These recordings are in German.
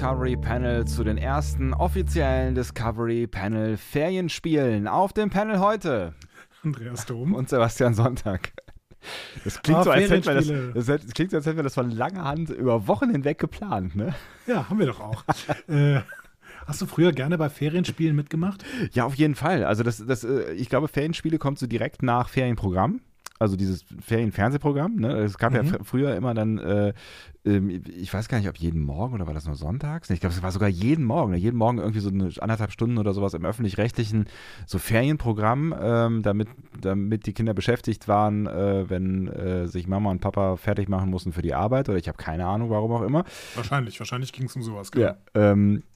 Discovery Panel zu den ersten offiziellen Discovery Panel Ferienspielen. Auf dem Panel heute Andreas Dom. und Sebastian Sonntag. Das klingt, Ah, so, als hätten wir das, das klingt so, als hätten wir das von langer Hand über Wochen hinweg geplant, ne? Ja, haben wir doch auch. äh, hast du früher gerne bei Ferienspielen mitgemacht? Ja, auf jeden Fall. Also das, das, äh, ich glaube, Ferienspiele kommt so direkt nach Ferienprogramm. Also dieses Ferienfernsehprogramm. Ne? Es gab ja Mhm. fr- früher immer dann, äh, ähm, ich weiß gar nicht, ob jeden Morgen oder war das nur sonntags? Ich glaube, es war sogar jeden Morgen. Ne? Jeden Morgen irgendwie so eine anderthalb Stunden oder sowas im öffentlich-rechtlichen so Ferienprogramm, ähm, damit, damit die Kinder beschäftigt waren, äh, wenn äh, sich Mama und Papa fertig machen mussten für die Arbeit. Oder ich habe keine Ahnung, warum auch immer. Wahrscheinlich, wahrscheinlich ging es um sowas. genau. Ja. Ähm, äh,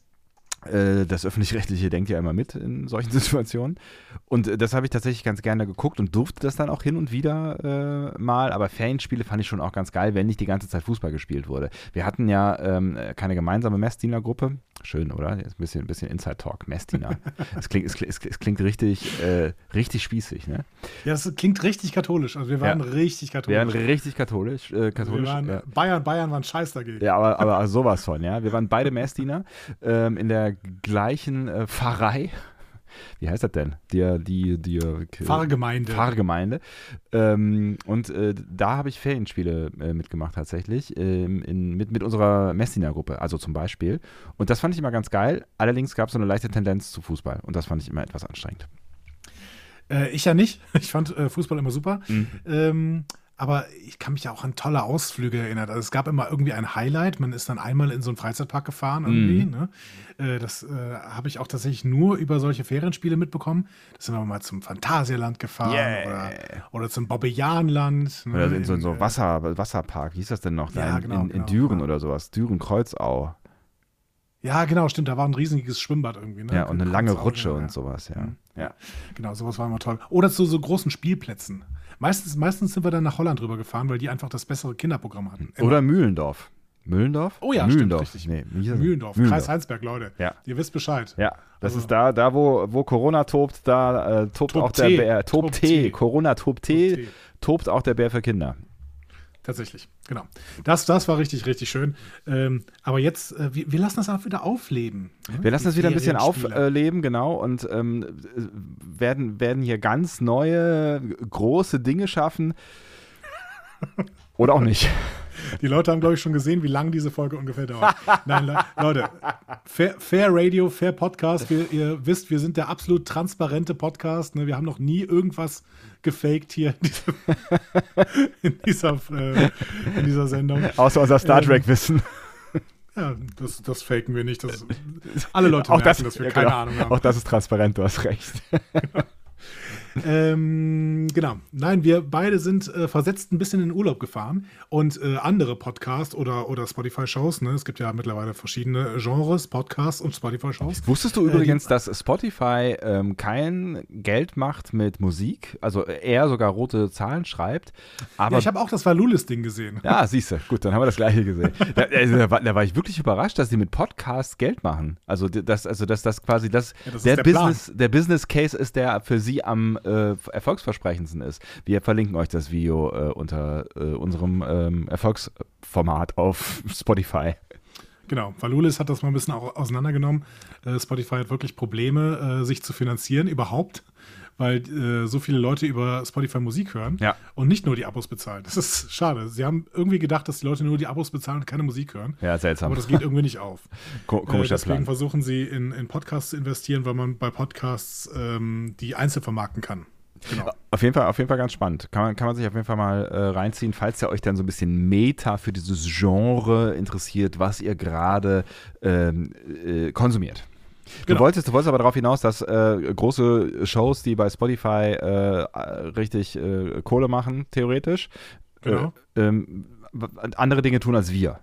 das Öffentlich-Rechtliche denkt ja immer mit in solchen Situationen. Und äh, das habe ich tatsächlich ganz gerne geguckt und durfte das dann auch hin und wieder äh, mal. Aber Ferienspiele fand ich schon auch ganz geil, wenn nicht die ganze Zeit Fußball gespielt wurde. Wir hatten ja ähm, keine gemeinsame Messdiener-Gruppe. Schön, oder? Jetzt ein bisschen, ein bisschen Inside-Talk, Messdiener. es, klingt, es, klingt- es, klingt richtig, äh, richtig spießig, ne? Ja, das klingt richtig katholisch. Also wir waren Ja. richtig Wir katholisch. waren richtig katholisch. Äh, wir katholisch waren, ja. Bayern, Bayern waren scheiß dagegen. Ja, aber, aber sowas von, ja. Wir waren beide Messdiener ähm, in der gleichen äh, Pfarrei. Wie heißt das denn? Die, die, die Pfarrgemeinde. Pfarrgemeinde. Ähm, und äh, da habe ich Ferienspiele äh, mitgemacht tatsächlich, ähm, in, mit, mit unserer Messdiener-Gruppe, also zum Beispiel. Und das fand ich immer ganz geil. Allerdings gab es so eine leichte Tendenz zu Fußball. Und das fand ich immer etwas anstrengend. Äh, ich ja nicht. Ich fand äh, Fußball immer super. Mhm. Ähm, aber ich kann mich ja auch an tolle Ausflüge erinnern. Also es gab immer irgendwie ein Highlight. Man ist dann einmal in so einen Freizeitpark gefahren irgendwie. Mhm. Ne? Äh, das äh, habe ich auch tatsächlich nur über solche Ferienspiele mitbekommen. Da sind wir mal zum Phantasialand gefahren Yeah. oder, oder zum Bobbejaanland. Ne? Oder in so, in so äh, Wasser, Wasserpark, wie hieß das denn noch? Da Ja, in, genau, in, in genau, Düren ja. oder sowas. Düren-Kreuzau. Ja, genau, stimmt. Da war ein riesiges Schwimmbad irgendwie. Ne? Ja, und eine lange Rutsche ja. und sowas, ja. Mhm. ja. Genau, sowas war immer toll. Oder zu so großen Spielplätzen. Meistens, meistens sind wir dann nach Holland rüber gefahren, weil die einfach das bessere Kinderprogramm hatten. Immer. Oder Mühlendorf. Mühlendorf? Oh ja, stimmt, Mühlendorf. richtig. Nee, das? Mühlendorf, Kreis Heinsberg, Leute. Ja. Ihr wisst Bescheid. Ja, das Also- ist da, da wo, wo Corona tobt, da äh, tobt, Tobt auch der. Bär. Tobt Tee. Tee. Corona tobt Tee. tobt auch der Bär für Kinder. Tatsächlich, genau. Das, das war richtig, richtig schön. Ähm, aber jetzt, äh, wir, wir lassen das auch wieder aufleben. ne? Wir lassen Die es wieder ein bisschen aufleben, genau, und ähm, äh, werden, werden hier ganz neue, große Dinge schaffen. Oder auch nicht. Die Leute haben, glaube ich, schon gesehen, wie lang diese Folge ungefähr dauert. Nein, Le Leute, fair, fair Radio, Fair Podcast. Wir, ihr wisst, wir sind der absolut transparente Podcast. Ne? Wir haben noch nie irgendwas gefaked hier in, dieser, äh, in dieser Sendung. Außer unser Star Ähm, Trek-Wissen. Ja, das, das faken wir nicht. Das, alle Leute auch merken, das, dass wir ja, keine genau. Ahnung haben. Auch das ist transparent, du hast recht. Ähm, genau. Nein, wir beide sind äh, versetzt ein bisschen in den Urlaub gefahren und äh, andere Podcasts oder, oder Spotify-Shows, ne? es gibt ja mittlerweile verschiedene Genres, Podcasts und Spotify-Shows. Wusstest du Äh, übrigens, dass Spotify ähm, kein Geld macht mit Musik, also eher sogar rote Zahlen schreibt, aber Ja, ich habe auch das Valulis-Ding gesehen. Ja, siehst du. Gut, dann haben wir das gleiche gesehen. Da, also, da, war, da war ich wirklich überrascht, dass die mit Podcasts Geld machen. Also, dass, also dass das quasi das, Ja, das der, der Plan. Business, der Business Case ist, der für sie am äh, erfolgsversprechendsten ist. Wir verlinken euch das Video äh, unter äh, unserem ähm, Erfolgsformat auf Spotify. Genau, Valulis hat das mal ein bisschen auch auseinandergenommen. Äh, Spotify hat wirklich Probleme, äh, sich zu finanzieren überhaupt, weil äh, so viele Leute über Spotify Musik hören Ja. und nicht nur die Abos bezahlen. Das ist schade. Sie haben irgendwie gedacht, dass die Leute nur die Abos bezahlen und keine Musik hören. Ja, seltsam. Aber das geht irgendwie nicht auf. Äh, komischer deswegen Plan. versuchen sie in, in Podcasts zu investieren, weil man bei Podcasts ähm, die einzeln vermarkten kann. Genau. Auf jeden Fall, auf jeden Fall ganz spannend. Kann man, kann man sich auf jeden Fall mal äh, reinziehen, falls ihr euch dann so ein bisschen Meta für dieses Genre interessiert, was ihr gerade ähm, äh, konsumiert. Du, Genau. wolltest, du wolltest aber darauf hinaus, dass äh, große Shows, die bei Spotify äh, richtig äh, Kohle machen, theoretisch, Genau. äh, ähm, w- andere Dinge tun als wir.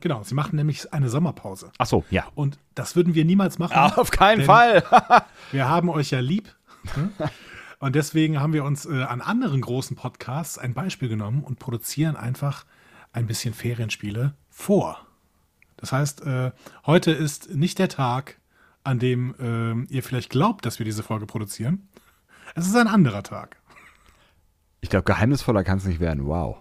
Genau, sie machen nämlich eine Sommerpause. Ach so, ja. Und das würden wir niemals machen. Ah, auf keinen Fall. Wir haben euch ja lieb. ne? Und deswegen haben wir uns äh, an anderen großen Podcasts ein Beispiel genommen und produzieren einfach ein bisschen Ferienspiele vor. Das heißt, äh, heute ist nicht der Tag, an dem äh, ihr vielleicht glaubt, dass wir diese Folge produzieren. Es ist ein anderer Tag. Ich glaube, geheimnisvoller kann es nicht werden. Wow.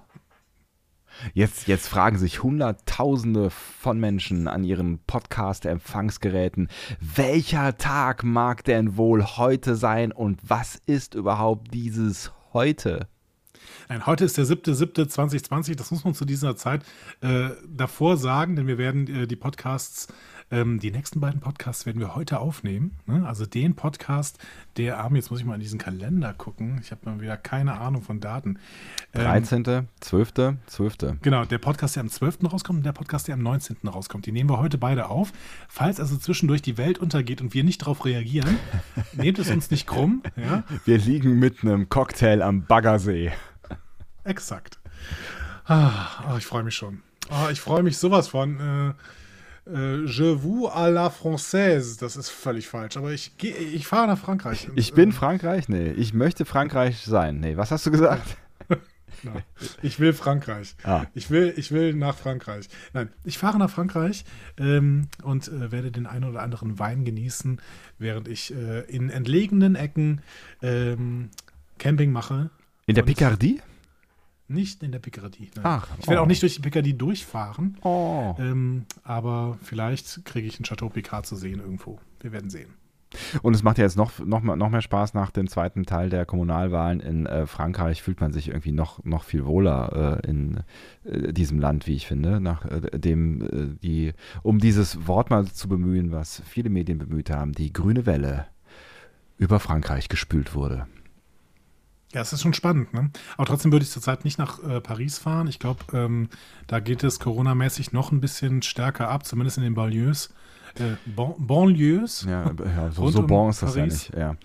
Jetzt, jetzt fragen sich Hunderttausende von Menschen an ihren Podcast-Empfangsgeräten, welcher Tag mag denn wohl heute sein und was ist überhaupt dieses heute? Nein, heute ist der 7.7.2020. Das muss man zu dieser Zeit äh, davor sagen, denn wir werden äh, die Podcasts, ähm, die nächsten beiden Podcasts werden wir heute aufnehmen. Ne? Also den Podcast, der am, jetzt muss ich mal in diesen Kalender gucken. Ich habe mal wieder keine Ahnung von Daten. Ähm, 13., 12., 12. Genau, der Podcast, der am 12. rauskommt und der Podcast, der am 19. rauskommt. Die nehmen wir heute beide auf. Falls also zwischendurch die Welt untergeht und wir nicht darauf reagieren, nehmt es uns nicht krumm. Ja? Wir liegen mit einem Cocktail am Baggersee. Exakt. Ah, oh, ich freue mich schon. Oh, ich freue mich sowas von. Äh, äh, je vous à la française. Das ist völlig falsch. Aber ich, geh- ich fahre nach Frankreich. Und, Ich bin äh, Frankreich? Nee, ich möchte Frankreich sein. Nee, was hast du gesagt? Nein, ich will Frankreich. Ah. Ich, will, ich will nach Frankreich. Nein, ich fahre nach Frankreich ähm, und äh, werde den einen oder anderen Wein genießen, während ich äh, in entlegenen Ecken ähm, Camping mache. In der Picardie? Nicht in der Picardie. Nein. Ach, ich werde oh. auch nicht durch die Picardie durchfahren. Oh. Ähm, aber vielleicht kriege ich ein Chateau Picard zu sehen irgendwo. Wir werden sehen. Und es macht ja jetzt noch, noch, noch mehr Spaß nach dem zweiten Teil der Kommunalwahlen in äh, Frankreich. Fühlt man sich irgendwie noch, noch viel wohler äh, in äh, diesem Land, wie ich finde. Nach äh, dem, äh, die, um dieses Wort mal zu bemühen, was viele Medien bemüht haben, die grüne Welle über Frankreich gespült wurde. Ja, es ist schon spannend, ne? Aber trotzdem würde ich zurzeit nicht nach äh, Paris fahren. Ich glaube, ähm, da geht es coronamäßig noch ein bisschen stärker ab, zumindest in den Banlieues. Äh, bon, Banlieues. Ja, ja so, so bon ist das ja Paris. nicht. Ja.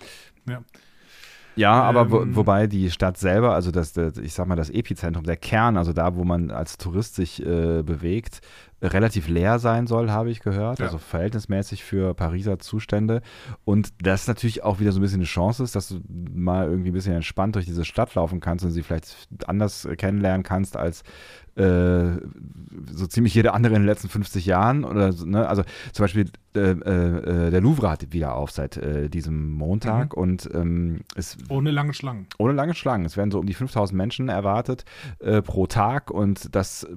Ja. Ja, aber wo, Ähm, wobei die Stadt selber, also das, das, ich sag mal, das Epizentrum, der Kern, also da, wo man als Tourist sich äh, bewegt, relativ leer sein soll, habe ich gehört. Ja. Also verhältnismäßig für Pariser Zustände. Und das natürlich auch wieder so ein bisschen eine Chance ist, dass du mal irgendwie ein bisschen entspannt durch diese Stadt laufen kannst und sie vielleicht anders kennenlernen kannst als äh, so ziemlich jede andere in den letzten 50 Jahren. Oder, so, ne? Also zum Beispiel äh, äh, der Louvre hat wieder auf seit äh, diesem Montag und ähm, es Ohne lange Schlangen. ohne lange Schlangen. Es werden so um die 5000 Menschen erwartet äh, pro Tag und das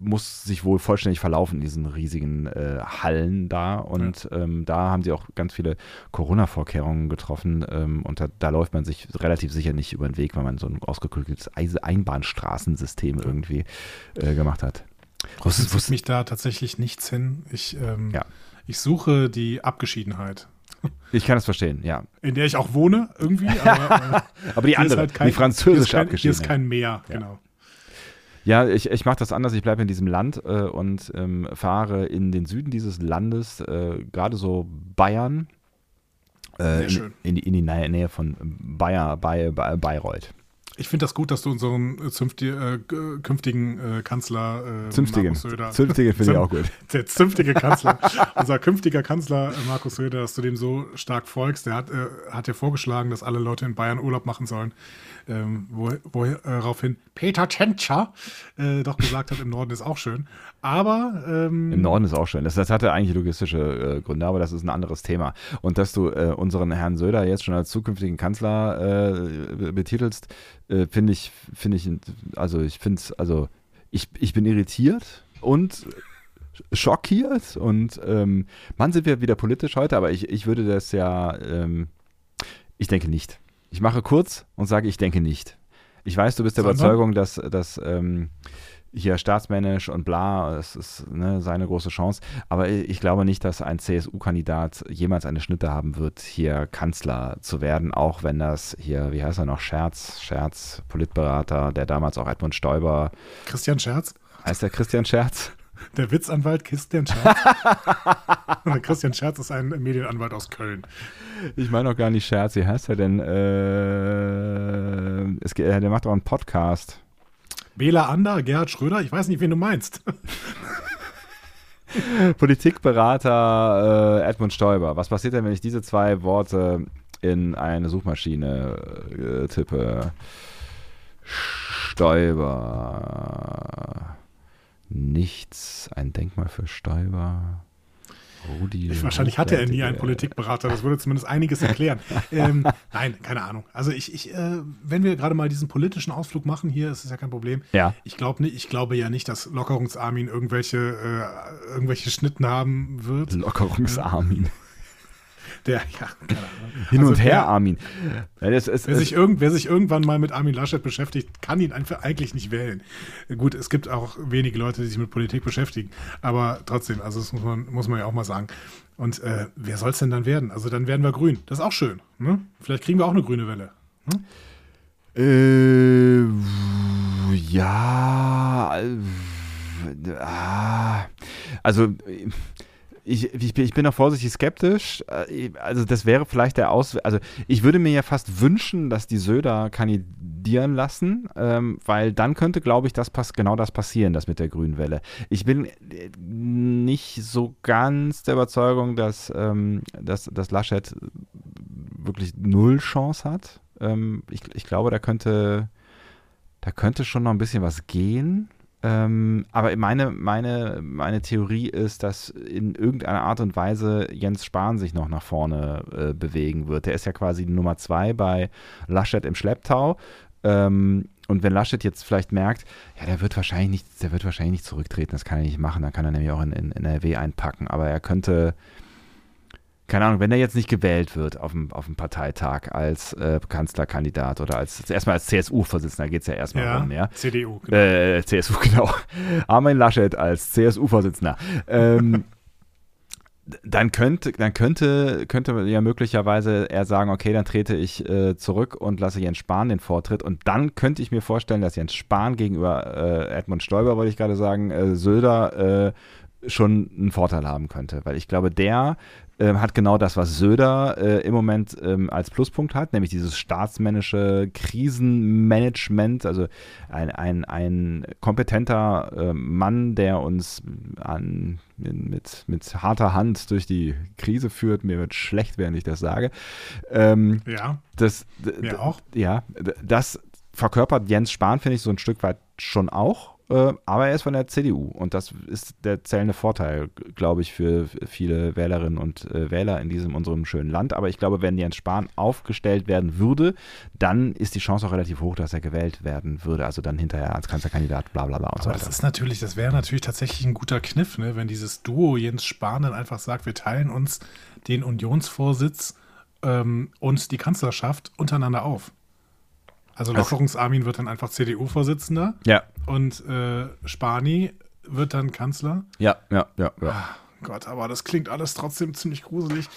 muss sich wohl vollständig verlaufen in diesen riesigen Hallen da. Und ähm, da haben sie auch ganz viele Corona-Vorkehrungen getroffen und und da, da läuft man sich relativ sicher nicht über den Weg, weil man so ein ausgeklügeltes Eise- Einbahnstraßensystem irgendwie äh, gemacht hat. Wusstest- zieht mich da tatsächlich nichts hin. Ich, ähm, Ja. ich suche die Abgeschiedenheit, Ich kann das verstehen, ja. in der ich auch wohne, irgendwie. Aber, äh, Aber die andere, halt kein- die französische kein, Hier ist Abgeschiedenheit. kein Meer, Ja. genau. Ja, ich, ich mache das anders. Ich bleibe in diesem Land äh, und ähm, fahre in den Süden dieses Landes, äh, gerade so Bayern, äh, in, schön. in, die, in die Nähe, von Bayer, Bay, Bay, Bayreuth. Ich finde das gut, dass du unseren äh, zünfti äh, künftigen äh, Kanzler äh, Zünftigen. Markus Söder Zünftigen finde ich auch gut. Der zünftige Kanzler, unser künftiger Kanzler äh, Markus Söder, dass du dem so stark folgst. Der hat, äh, hat ja vorgeschlagen, dass alle Leute in Bayern Urlaub machen sollen. Ähm, wo, woraufhin Peter Tschentscher äh, doch gesagt hat, im Norden ist auch schön. Aber ähm, Im Norden ist auch schön. Das, das hatte eigentlich logistische äh, Gründe, aber das ist ein anderes Thema. Und dass du äh, unseren Herrn Söder jetzt schon als zukünftigen Kanzler äh, betitelst, äh, finde ich, finde ich, also ich finde es, also ich, ich bin irritiert und schockiert und ähm, Mann, sind wir wieder politisch heute, aber ich, ich würde das ja, ähm, ich denke nicht. Ich mache kurz und sage, ich denke nicht. Ich weiß, du bist der Sondern? Überzeugung, dass, dass ähm, hier staatsmännisch und bla, das ist ne, seine große Chance. Aber ich glaube nicht, dass ein CSU-Kandidat jemals eine Schnitte haben wird, hier Kanzler zu werden, auch wenn das hier, wie heißt er noch, Scherz, Scherz, Politberater, der damals auch Edmund Stoiber, Christian Scherz, heißt der Christian Scherz? der Witzanwalt Christian Scherz. Christian Scherz ist ein Medienanwalt aus Köln. Ich meine auch gar nicht Scherz, wie heißt er denn? Äh, es, geht- der macht auch einen Podcast. Bela Ander, Gerhard Schröder, ich weiß nicht, wen du meinst. Politikberater äh, Edmund Stoiber. Was passiert denn, wenn ich diese zwei Worte in eine Suchmaschine äh, tippe? Stoiber. Nichts. Ein Denkmal für Stoiber. Rudi ich, wahrscheinlich hatte er nie einen Politikberater, das würde zumindest einiges erklären. ähm, nein, keine Ahnung. Also ich, ich äh, wenn wir gerade mal diesen politischen Ausflug machen hier, ist es ja kein Problem. Ja. Ich glaube ich glaube ja nicht, dass Lockerungsarmin irgendwelche, äh, irgendwelche Schnitten haben wird. Lockerungsarmin. Der, ja, Hin also und her, Armin. Ja, das, es, wer, sich irgend, wer sich irgendwann mal mit Armin Laschet beschäftigt, kann ihn einfach eigentlich nicht wählen. Gut, es gibt auch wenige Leute, die sich mit Politik beschäftigen, aber trotzdem, also das muss man, muss man ja auch mal sagen. Und äh, wer soll es denn dann werden? Also dann werden wir grün. Das ist auch schön. Ne? Vielleicht kriegen wir auch eine grüne Welle. Ne? Äh, ja. Äh, also ich, ich, ich bin noch vorsichtig skeptisch. Äh, also das wäre vielleicht der Aus... Also ich würde mir ja fast wünschen, dass die Söder kandidieren lassen, ähm, weil dann könnte, glaube ich, das pass genau das passieren, das mit der grünen Welle. Ich bin äh, nicht so ganz der Überzeugung, dass, ähm, dass, dass Laschet wirklich null Chance hat. Ähm, ich, ich glaube, da könnte, da könnte schon noch ein bisschen was gehen. Ähm, aber meine, meine, meine Theorie ist, dass in irgendeiner Art und Weise Jens Spahn sich noch nach vorne äh, bewegen wird. Der ist ja quasi Nummer zwei bei Laschet im Schlepptau. Ähm, und wenn Laschet jetzt vielleicht merkt, ja, der wird wahrscheinlich nicht, der wird wahrscheinlich nicht zurücktreten, das kann er nicht machen, dann kann er nämlich auch in, in, in NRW einpacken. Aber er könnte, keine Ahnung, wenn er jetzt nicht gewählt wird auf dem, auf dem Parteitag als äh, Kanzlerkandidat oder als erstmal als CSU-Vorsitzender geht es ja erstmal ja, rum, ja. CDU, genau. Äh, CSU, genau. Armin Laschet als CSU-Vorsitzender. Ähm, dann könnte, dann könnte, könnte ja möglicherweise er sagen, okay, dann trete ich äh, zurück und lasse Jens Spahn den Vortritt. Und dann könnte ich mir vorstellen, dass Jens Spahn gegenüber äh, Edmund Stoiber, wollte ich gerade sagen, äh, Söder äh, schon einen Vorteil haben könnte. Weil ich glaube, der ähm, hat genau das, was Söder äh, im Moment ähm, als Pluspunkt hat, nämlich dieses staatsmännische Krisenmanagement, also ein, ein, ein kompetenter äh, Mann, der uns an, mit, mit harter Hand durch die Krise führt. Mir wird schlecht, während ich das sage. Ähm, ja. Das, Mir auch. Ja, das verkörpert Jens Spahn, finde ich, so ein Stück weit schon auch. Äh, aber er ist von der CDU und das ist der zählende Vorteil, glaube ich, für viele Wählerinnen und äh, Wähler in diesem unserem schönen Land. Aber ich glaube, wenn Jens Spahn aufgestellt werden würde, dann ist die Chance auch relativ hoch, dass er gewählt werden würde. Also dann hinterher als Kanzlerkandidat, bla bla bla und aber so weiter. Das ist natürlich, das wäre natürlich tatsächlich ein guter Kniff, ne? wenn dieses Duo Jens Spahn dann einfach sagt, wir teilen uns den Unionsvorsitz ähm, und die Kanzlerschaft untereinander auf. Also Lockerungsarmin wird dann einfach CDU-Vorsitzender. Ja. Und äh, Spani wird dann Kanzler. Ja, ja, ja. ja. Ach, Gott, aber das klingt alles trotzdem ziemlich gruselig.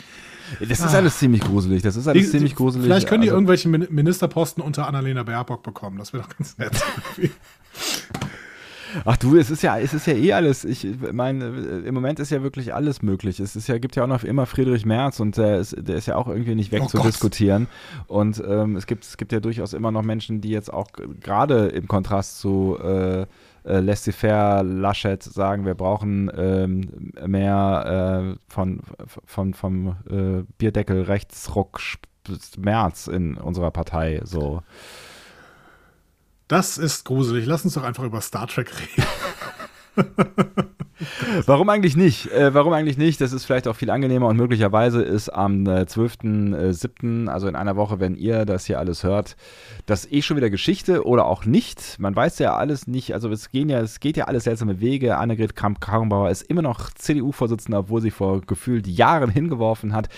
Das ist ah. alles ziemlich gruselig. Das ist alles die, ziemlich gruselig. Vielleicht können die also, irgendwelche Ministerposten unter Annalena Baerbock bekommen. Das wäre doch ganz nett. Ach du, es ist ja, es ist ja eh alles. Ich meine, im Moment ist ja wirklich alles möglich. Es ist ja, gibt ja auch noch immer Friedrich Merz und der ist, der ist ja auch irgendwie nicht wegzudiskutieren. Oh und ähm, es, gibt, es gibt ja durchaus immer noch Menschen, die jetzt auch gerade im Kontrast zu äh, äh, laissez-faire Laschet sagen, wir brauchen ähm, mehr äh, von, von, vom äh, Bierdeckel Rechtsruck Merz in unserer Partei. So. Das ist gruselig. Lass uns doch einfach über Star Trek reden. Warum eigentlich nicht? Äh, warum eigentlich nicht? Das ist vielleicht auch viel angenehmer und möglicherweise ist am äh, 12.07., äh, also in einer Woche, wenn ihr das hier alles hört, das eh schon wieder Geschichte oder auch nicht. Man weiß ja alles nicht. Also es, gehen ja, es geht ja alles seltsame Wege. Annegret Kramp-Karrenbauer ist immer noch CDU-Vorsitzender, obwohl sie vor gefühlt Jahren hingeworfen hat.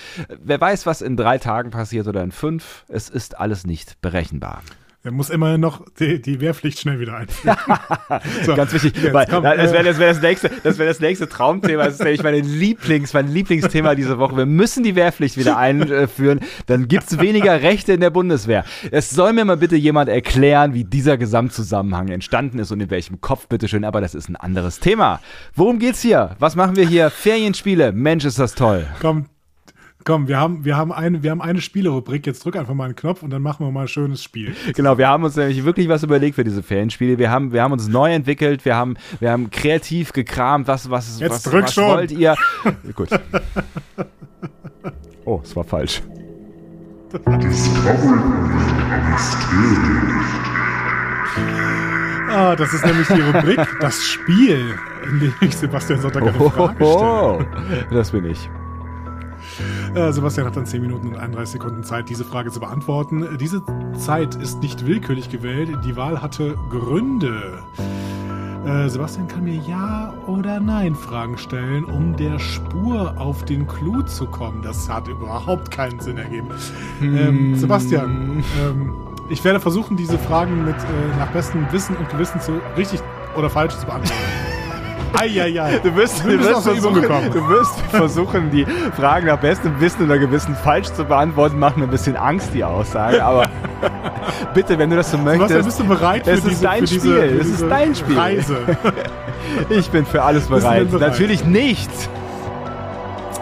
Wer weiß, was in drei Tagen passiert oder in fünf. Es ist alles nicht berechenbar. Er muss immerhin noch die, die Wehrpflicht schnell wieder einführen. so, Ganz wichtig, weil, komm, das wäre das, wär das, nächste, das, wär das nächste Traumthema. Das ist nämlich mein, Lieblings, mein Lieblingsthema diese Woche. Wir müssen die Wehrpflicht wieder einführen, dann gibt es weniger Rechte in der Bundeswehr. Es soll mir mal bitte jemand erklären, wie dieser Gesamtzusammenhang entstanden ist und in welchem Kopf, bitteschön. Aber das ist ein anderes Thema. Worum geht's hier? Was machen wir hier? Ferienspiele. Mensch, ist das toll. Komm, Komm, wir haben, wir haben eine, wir haben eine Spielerubrik. Jetzt drück einfach mal einen Knopf und dann machen wir mal ein schönes Spiel. Genau, wir haben uns nämlich wirklich was überlegt für diese Ferienspiele. Wir haben, wir haben uns neu entwickelt, wir haben, wir haben kreativ gekramt, was, was, Jetzt was, drück was schon. wollt ihr? Gut. Oh, es war falsch. Ah, das ist nämlich die Rubrik, das Spiel, in dem ich Sebastian Sonntag eine Frage stelle. Oh, das bin ich. Äh, Sebastian hat dann 10 Minuten und 31 Sekunden Zeit, diese Frage zu beantworten. Diese Zeit ist nicht willkürlich gewählt. Die Wahl hatte Gründe. Äh, Sebastian kann mir Ja oder Nein Fragen stellen, um der Spur auf den Clou zu kommen. Das hat überhaupt keinen Sinn ergeben. Ähm, Sebastian, ähm, ich werde versuchen, diese Fragen mit äh, nach bestem Wissen und Gewissen zu richtig oder falsch zu beantworten. Eieiei. Du wirst, Du wirst versuchen, du wirst versuchen, die Fragen nach bestem Wissen oder Gewissen falsch zu beantworten. Macht mir ein bisschen Angst, die Aussage. Aber bitte, wenn du das so möchtest, bist du bereit für es ist diese, dein diese, Spiel. für Es ist diese dein Spiel. Reise? ich bin für alles bereit. bereit? Natürlich nicht.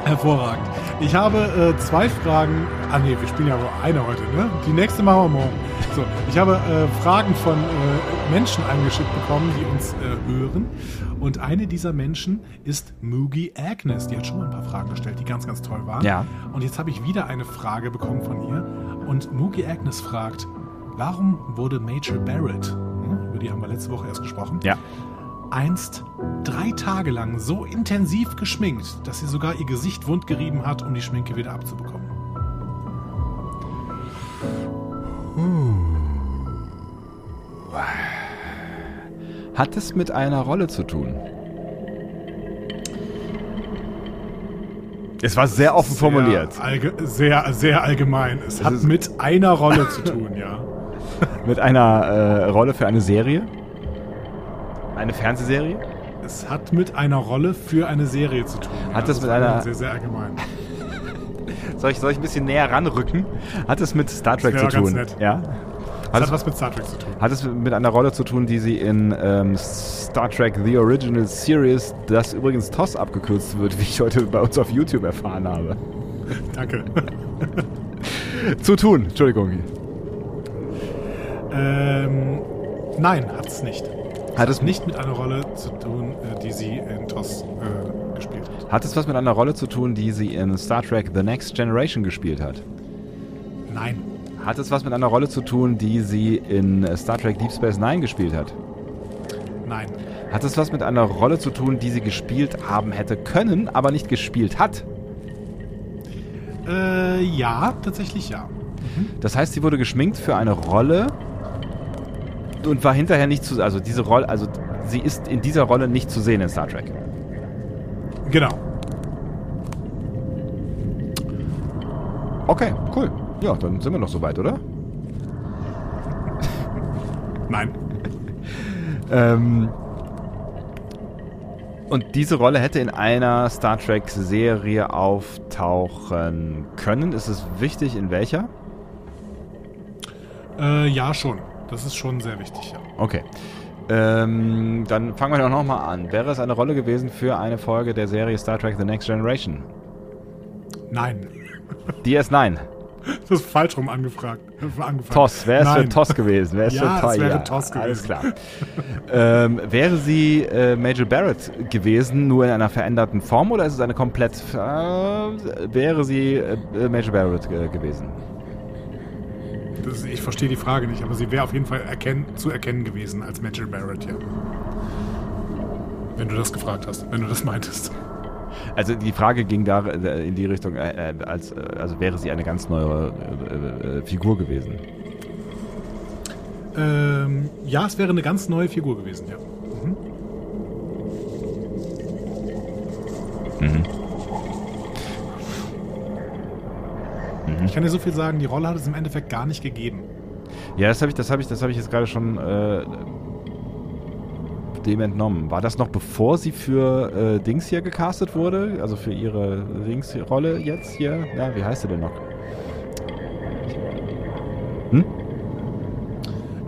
Hervorragend. Ich habe äh, zwei Fragen. Ah nee, wir spielen ja aber eine heute, ne? Die nächste machen wir morgen. So, ich habe äh, Fragen von äh, Menschen eingeschickt bekommen, die uns äh, hören. Und eine dieser Menschen ist Moogie Agnes. Die hat schon mal ein paar Fragen gestellt, die ganz, ganz toll waren. Ja. Und jetzt habe ich wieder eine Frage bekommen von ihr. Und Moogie Agnes fragt, warum wurde Major Barrett, hm, über die haben wir letzte Woche erst gesprochen, Ja. einst drei Tage lang so intensiv geschminkt, dass sie sogar ihr Gesicht wundgerieben hat, um die Schminke wieder abzubekommen. Hat es mit einer Rolle zu tun? Es war sehr offen formuliert. Sehr, allge sehr, sehr allgemein. Es hat ist- mit einer Rolle zu tun, ja. Mit einer äh, Rolle für eine Serie? Eine Fernsehserie? Es hat mit einer Rolle für eine Serie zu tun. ja. Hat das mit einer- Sehr, sehr allgemein. Soll ich, soll ich ein bisschen näher ranrücken? Hat es mit Star Trek Das zu tun? ganz nett. Ja. Das Hat hat es, was mit Star Trek zu tun. hat es mit einer Rolle zu tun, die sie in ähm, Star Trek The Original Series, das übrigens TOS abgekürzt wird, wie ich heute bei uns auf YouTube erfahren habe? Danke. Zu tun, Entschuldigung. ähm, nein, hat es nicht. Hat es, Nicht mit einer Rolle zu tun, äh, die sie in TOS äh, gespielt hat. hat es was mit einer Rolle zu tun, die sie in Star Trek The Next Generation gespielt hat? Nein. Hat es was mit einer Rolle zu tun, die sie in äh, Star Trek Deep Space Nine gespielt hat? Nein. Hat es was mit einer Rolle zu tun, die sie gespielt haben hätte können, aber nicht gespielt hat? Äh, ja, tatsächlich ja. Das heißt, sie wurde geschminkt für eine Rolle und war hinterher nicht zu, also diese Rolle, also sie ist in dieser Rolle nicht zu sehen in Star Trek. Genau. Okay, cool. Ja, dann sind wir noch soweit, oder? Nein. Ähm, und diese Rolle hätte in einer Star Trek Serie auftauchen können. Ist es wichtig, in welcher? Äh, ja, schon. Das ist schon sehr wichtig, ja. Okay. Ähm, dann fangen wir doch nochmal an. Wäre es eine Rolle gewesen für eine Folge der Serie Star Trek The Next Generation? Nein. DS9. Das ist falsch rum angefragt. äh, angefangen. TOS. Wer ist für Nein. TOS gewesen? Wer ist Ja, für TOS? es wäre TOS Alles gewesen. klar. ähm, wäre sie äh, Major Barrett gewesen, nur in einer veränderten Form, oder ist es eine komplett. Äh, wäre sie äh, Major Barrett äh, gewesen? Das, ich verstehe die Frage nicht, aber sie wäre auf jeden Fall erkennen, zu erkennen gewesen als Major Barrett, ja. Wenn du das gefragt hast, wenn du das meintest. Also die Frage ging da äh, in die Richtung, äh, äh, als, äh, also wäre sie eine ganz neue äh, Figur gewesen. Ähm, ja, es wäre eine ganz neue Figur gewesen, ja. Mhm. Ich kann dir so viel sagen, die Rolle hat es im Endeffekt gar nicht gegeben. Ja, das habe ich, das habe ich, das habe ich jetzt gerade schon äh, dem entnommen. War das noch bevor sie für äh, Dings hier gecastet wurde? Also für ihre Dings-Rolle jetzt hier? Ja, wie heißt sie denn noch?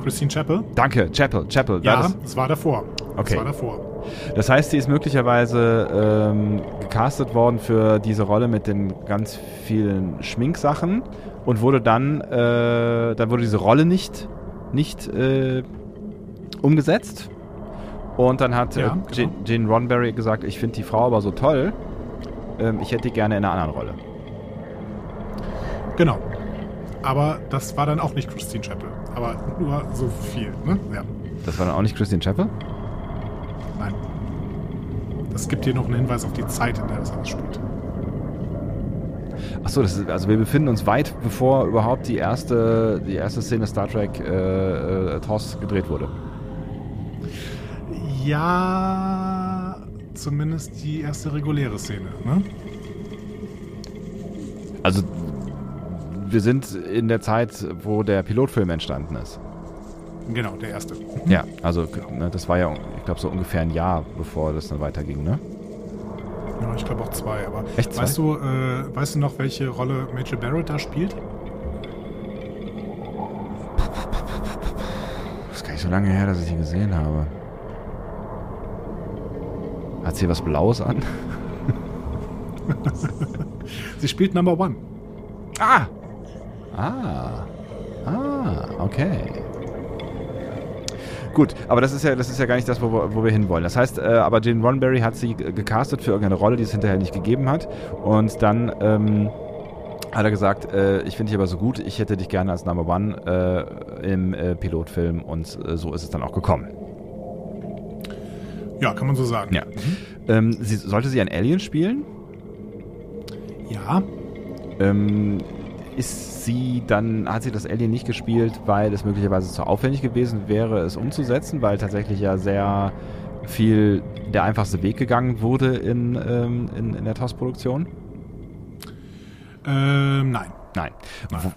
Christine Chappell? Danke, Chapel, Chapel. War Ja, das? es war davor. Okay. Es war davor. Das heißt, sie ist möglicherweise ähm, gecastet worden für diese Rolle mit den ganz vielen Schminksachen und wurde dann, äh, dann wurde diese Rolle nicht, nicht äh, umgesetzt. Und dann hat Ja, äh, genau. Jane, Jane Roddenberry gesagt, ich finde die Frau aber so toll, ähm, ich hätte die gerne in einer anderen Rolle. Genau. Aber das war dann auch nicht Christine Chappell. Aber nur so viel, ne? Ja. Das war dann auch nicht Christine Chappell? Nein. Das gibt dir noch einen Hinweis auf die Zeit, in der das alles spielt. Achso, also wir befinden uns weit bevor überhaupt die erste, die erste Szene Star Trek äh, äh, TOS gedreht wurde. Ja, zumindest die erste reguläre Szene, ne? Also wir sind in der Zeit, wo der Pilotfilm entstanden ist. Genau, der erste. Ja, also ne, das war ja, ich glaube, so ungefähr ein Jahr, bevor das dann weiterging, ne? Ja, ich glaube auch zwei. Aber Echt zwei? weißt du, äh, weißt du noch, welche Rolle Major Barrett da spielt? Das ist gar nicht so lange her, dass ich die gesehen habe. Hat sie was Blaues an? Sie spielt Number One. Ah! Ah. Ah, okay. Gut, aber das ist ja, das ist ja gar nicht das, wo wir, wo wir hinwollen. Das heißt, äh, aber Jane Roddenberry hat sie gecastet für irgendeine Rolle, die es hinterher nicht gegeben hat. Und dann ähm, hat er gesagt, äh, ich finde dich aber so gut, ich hätte dich gerne als Number One äh, im äh, Pilotfilm. Und äh, so ist es dann auch gekommen. Ja, kann man so sagen. Ja. Ähm, sie, sollte sie ein Alien spielen? Ja, Ähm, ist sie dann, hat sie das Alien nicht gespielt, weil es möglicherweise zu aufwendig gewesen wäre, es umzusetzen, weil tatsächlich ja sehr viel der einfachste Weg gegangen wurde in, ähm, in, in der TOS-Produktion? ähm, nein. Nein. Nein.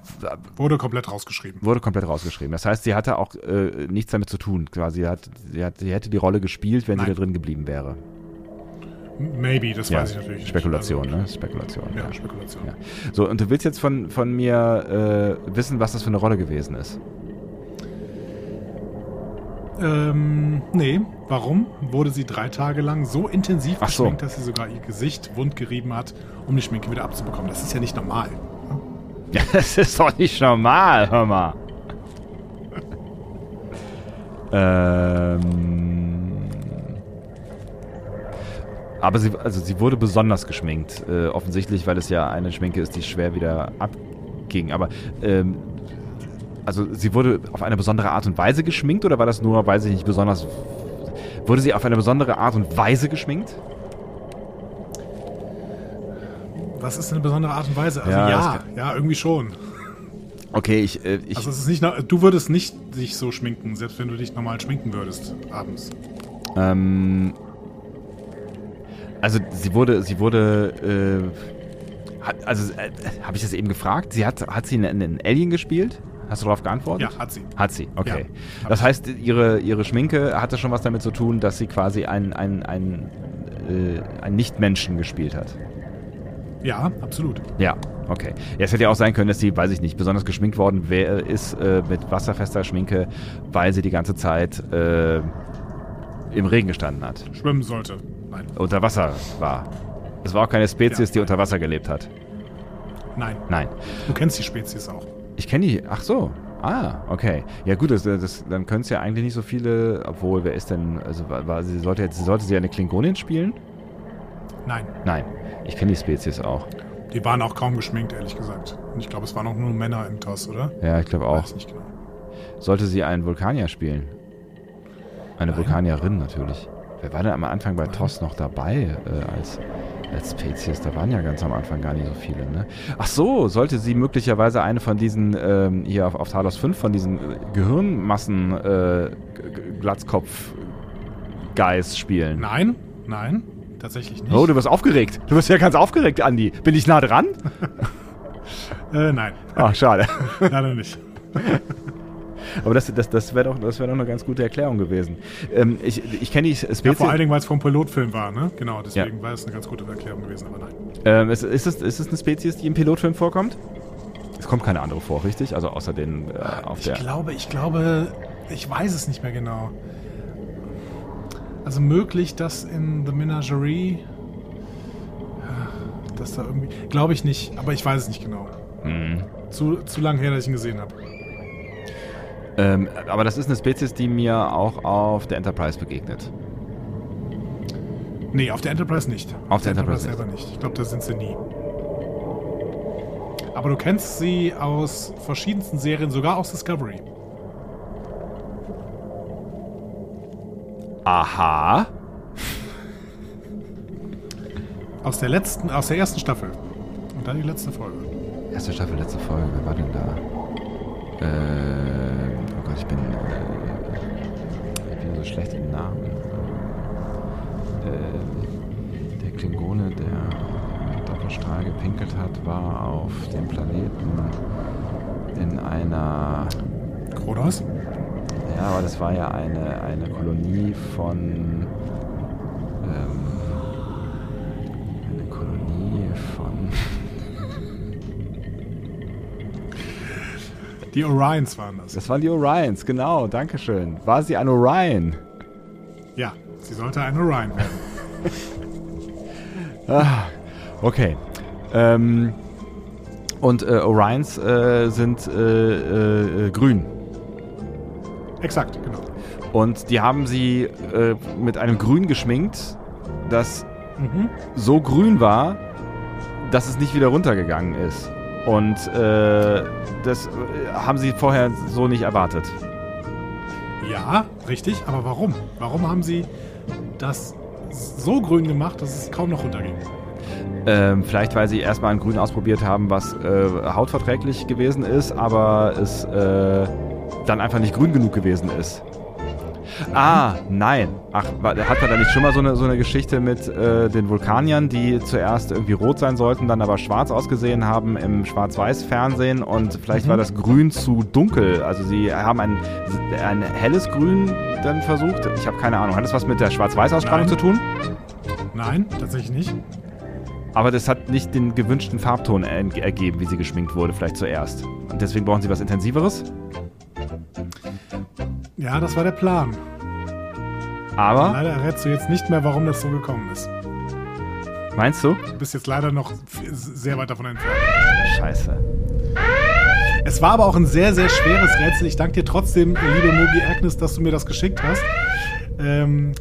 Wurde komplett rausgeschrieben. Wurde komplett rausgeschrieben. Das heißt, sie hatte auch äh, nichts damit zu tun. Quasi, sie, hat, sie, hat, sie hätte die Rolle gespielt, wenn sie Nein. da drin geblieben wäre. Maybe, das weiß ich natürlich Spekulation, nicht. Also, ne? Spekulation. Ja, Spekulation. Ja. So, und du willst jetzt von, von mir äh, wissen, was das für eine Rolle gewesen ist. Ähm, nee. Warum wurde sie drei Tage lang so intensiv so. geschminkt, dass sie sogar ihr Gesicht wund gerieben hat, um die Schminke wieder abzubekommen? Das ist ja nicht normal. Das ist doch nicht normal, hör mal. ähm. Aber sie, also sie wurde besonders geschminkt, äh, offensichtlich, weil es ja eine Schminke ist, die schwer wieder abging. Aber ähm, also sie wurde auf eine besondere Art und Weise geschminkt oder war das nur, weiß ich nicht, besonders. Wurde sie auf eine besondere Art und Weise geschminkt? Was ist eine besondere Art und Weise? Also Ja, ja, ja, irgendwie schon. Okay, ich, äh, ich Also es ist nicht, du würdest nicht dich so schminken, selbst wenn du dich normal schminken würdest abends. Ähm, also sie wurde, sie wurde, äh, hat, also äh, habe ich das eben gefragt? Sie hat, hat sie einen, einen Alien gespielt? Hast du darauf geantwortet? Ja, hat sie. Hat sie, okay. Ja, das heißt, ihre, ihre Schminke hatte schon was damit zu tun, dass sie quasi einen, einen, einen, äh, einen Nicht-Menschen gespielt hat. Ja, absolut. Ja, okay. Ja, es hätte ja auch sein können, dass sie, weiß ich nicht, besonders geschminkt worden wär, ist äh, mit wasserfester Schminke, weil sie die ganze Zeit äh, im Regen gestanden hat. Schwimmen sollte. Nein, unter Wasser war. Es war auch keine Spezies, Ja. die unter Wasser gelebt hat. nein. Nein. Du kennst die Spezies auch. Ich kenne die. Ach so. Ah, okay. Ja gut, das, das, dann können es ja eigentlich nicht so viele. Obwohl, wer ist denn? Also war, sie sollte jetzt, sollte sie eine Klingonin spielen? Nein, Nein. Ich kenne die Spezies auch. die waren auch kaum geschminkt, ehrlich gesagt. Und ich glaube, es waren auch nur Männer im TOS, oder? Ja, ich glaube auch. Weiß nicht genau. Sollte sie einen Vulkanier spielen? Eine Nein. Vulkanierin natürlich. Wer war denn am Anfang bei TOS noch dabei äh, als, als Spezies? Da waren ja ganz am Anfang gar nicht so viele, ne? Ach so, sollte sie möglicherweise eine von diesen, ähm, hier auf, auf Talos 5, von diesen äh, Gehirnmassen äh, G- G- Glatzkopf Guys spielen? Nein, nein, tatsächlich nicht. Oh, du wirst aufgeregt. Du wirst ja ganz aufgeregt, Andi. Bin ich nah dran? äh, nein, Ach, schade. leider nicht. Aber das, das, das wäre doch, das wär doch eine ganz gute Erklärung gewesen. Ähm, ich ich kenne die Spezies. Ja, vor allen Dingen, weil es vom Pilotfilm war, ne? Genau, deswegen war es eine ganz gute Erklärung gewesen, aber nein. Ähm, ist, ist, es, ist es eine Spezies, die im Pilotfilm vorkommt? Es kommt keine andere vor, richtig? Also außer den äh, auf Ich der. glaube, ich glaube, ich weiß es nicht mehr genau. Also möglich, dass in The Menagerie. ja, Dass da irgendwie. Glaube ich nicht, aber ich weiß es nicht genau. Mhm. Zu, zu lang her, dass ich ihn gesehen habe. Ähm, aber das ist eine Spezies, die mir auch auf der Enterprise begegnet. Nee, auf der Enterprise nicht. Auf der Enterprise selber nicht. Ich glaube, da sind sie nie. Aber du kennst sie aus verschiedensten Serien, sogar aus Discovery. Aha. Aus der letzten, aus der ersten Staffel. Und dann die letzte Folge. Erste Staffel, letzte Folge. Wer war denn da? Ähm, oh Gott, ich bin, äh, ich bin so schlecht im Namen. Äh, der Klingone, der mit Doppelstrahl gepinkelt hat, war auf dem Planeten in einer Kronos? Ja, aber das war ja eine, eine Kolonie von. Ähm, eine Kolonie von. Die Orions waren das. Das waren die Orions, genau, dankeschön. War sie ein Orion? Ja, sie sollte ein Orion werden. Ah, okay. Ähm, und äh, Orions äh, sind äh, äh, grün. Exakt, genau. Und die haben sie äh, mit einem Grün geschminkt, das Mhm. so grün war, dass es nicht wieder runtergegangen ist. Und äh, das äh, haben sie vorher so nicht erwartet. Ja, richtig, aber warum? Warum haben sie das so grün gemacht, dass es kaum noch runterging? Ähm, vielleicht, weil sie erstmal ein Grün ausprobiert haben, was äh, hautverträglich gewesen ist, aber es äh, dann einfach nicht grün genug gewesen ist. Ah, nein. Ach, hat man da nicht schon mal so eine, so eine Geschichte mit äh, den Vulkaniern, die zuerst irgendwie rot sein sollten, dann aber schwarz ausgesehen haben im Schwarz-Weiß-Fernsehen und vielleicht war das Grün zu dunkel. Also sie haben ein, ein helles Grün dann versucht. Ich habe keine Ahnung. Hat das was mit der Schwarz-Weiß-Ausstrahlung zu tun? Nein, tatsächlich nicht. Aber das hat nicht den gewünschten Farbton er- ergeben, wie sie geschminkt wurde, vielleicht zuerst. Und deswegen brauchen sie was Intensiveres. Ja, das war der Plan. Aber, Leider errätst du jetzt nicht mehr, warum das so gekommen ist. meinst du? Du bist jetzt leider noch sehr weit davon entfernt. Scheiße. Es war aber auch ein sehr, sehr schweres Rätsel. Ich danke dir trotzdem, liebe Mogi Agnes, dass du mir das geschickt hast. Ähm,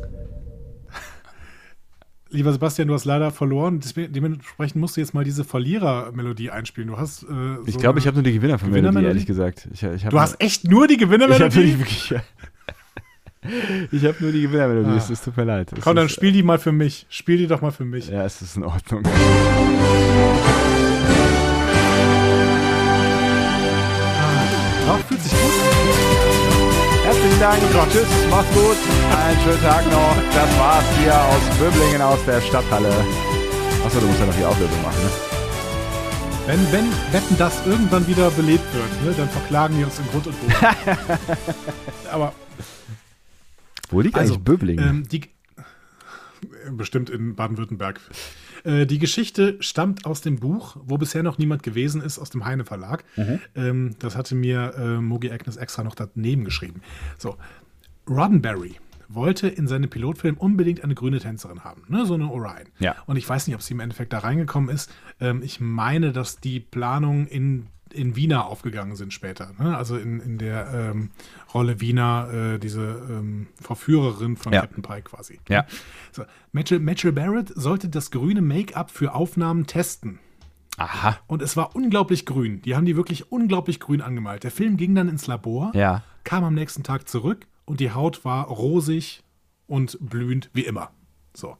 lieber Sebastian, du hast leider verloren. Dementsprechend musst du jetzt mal diese Verlierer-Melodie einspielen. Du hast. Äh, so Ich glaube, ich habe nur die Gewinner Gewinnermelodie? ehrlich gesagt. Ich, ich Du hast echt nur die Ich habe Gewinnermelodie? Ich habe nur die Gewinnermelodie, Ah. es es tut mir leid. Es Komm, dann ist, spiel die mal für mich. Spiel die doch mal für mich. Ja, es ist in Ordnung. Herzlichen Dank. Tschüss, macht's gut. Einen schönen Tag noch. Das war's hier aus Böblingen aus der Stadthalle. Achso, du musst ja noch die Auflösung machen, ne? Wenn, wenn Wetten das irgendwann wieder belebt wird, ne, dann verklagen die uns in Grund und Boden. Aber Wo liegt Also, eigentlich Böblingen? Ähm, die, bestimmt in Baden-Württemberg. Äh, die Geschichte stammt aus dem Buch, wo bisher noch niemand gewesen ist, aus dem Heine Verlag. Ähm, das hatte mir äh, Mogi Agnes extra noch daneben geschrieben. So, Roddenberry wollte in seinem Pilotfilm unbedingt eine grüne Tänzerin haben, ne? so eine Orion. Ja. Und ich weiß nicht, ob sie im Endeffekt da reingekommen ist. Ähm, ich meine, dass die Planungen in, in Wiener aufgegangen sind später. Ne? Also in, in der ähm, Rolle Wiener, äh, diese ähm, Verführerin von Ja. Captain Pike quasi. Ja. So, Mitchell, Mitchell Barrett sollte das grüne Make-up für Aufnahmen testen. Aha. Und es war unglaublich grün. Die haben die wirklich unglaublich grün angemalt. Der Film ging dann ins Labor, Ja. kam am nächsten Tag zurück und die Haut war rosig und blühend wie immer. So.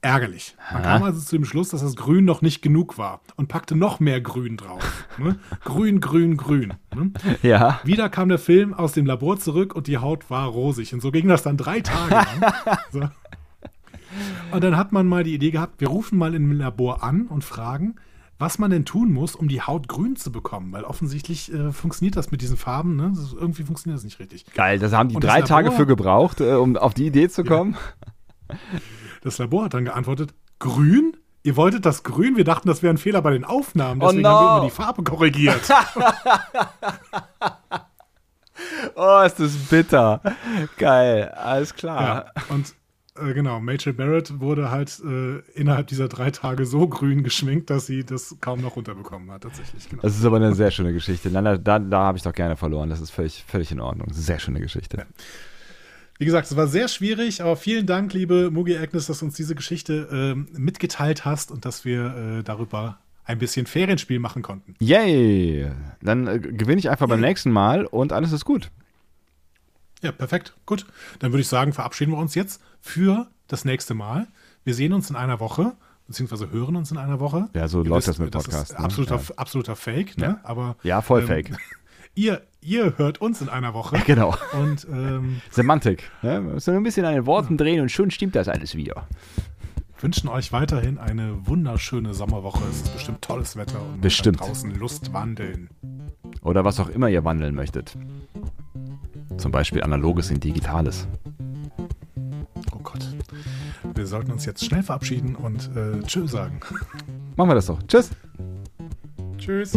Ärgerlich. Man kam also zu dem Schluss, dass das Grün noch nicht genug war und packte noch mehr Grün drauf. Ne? Grün, grün, grün. Ne? Ja. Wieder kam der Film aus dem Labor zurück und die Haut war rosig. Und so ging das dann drei Tage lang. So. Und dann hat man mal die Idee gehabt, wir rufen mal im Labor an und fragen, was man denn tun muss, um die Haut grün zu bekommen. Weil offensichtlich äh, funktioniert das mit diesen Farben. Ne? Ist, irgendwie funktioniert das nicht richtig. Geil, das haben die Und drei Labor- Tage für gebraucht, äh, um auf die Idee zu kommen. Das Labor hat dann geantwortet, grün? Ihr wolltet das grün? Wir dachten, das wäre ein Fehler bei den Aufnahmen. Oh Deswegen no. haben wir immer die Farbe korrigiert. Oh, ist das bitter. Geil, alles klar. Ja, und äh, genau, Major Barrett wurde halt äh, innerhalb dieser drei Tage so grün geschminkt, dass sie das kaum noch runterbekommen hat, tatsächlich. Genau. Das ist aber eine sehr schöne Geschichte. Da, da, da habe ich doch gerne verloren. Das ist völlig, völlig in Ordnung. Sehr schöne Geschichte. Ja. Wie gesagt, es war sehr schwierig, aber vielen Dank, liebe Mugi Agnes, dass du uns diese Geschichte äh, mitgeteilt hast und dass wir äh, darüber ein bisschen Ferienspiel machen konnten. Yay! Dann äh, gewinne ich einfach Yay. beim nächsten Mal und alles ist gut. Ja, perfekt. Gut. Dann würde ich sagen, verabschieden wir uns jetzt für das nächste Mal. Wir sehen uns in einer Woche, beziehungsweise hören uns in einer Woche. Ja, so Ihr läuft wisst, das mit Podcast. Das ne? absoluter, ja. absoluter Fake, ne? Ja. Aber, ja, voll ähm, Fake. Ihr, ihr hört uns in einer Woche. Genau. Und ähm, Semantik. Ne? Wir müssen ein bisschen an den Worten ja. drehen und schon stimmt das alles wieder. Wünschen euch weiterhin eine wunderschöne Sommerwoche. Es ist bestimmt tolles Wetter und bestimmt. draußen Lust wandeln. Oder was auch immer ihr wandeln möchtet. Zum Beispiel analoges in digitales. Oh Gott. Wir sollten uns jetzt schnell verabschieden und äh, Tschö sagen. Machen wir das doch. Tschüss. Tschüss.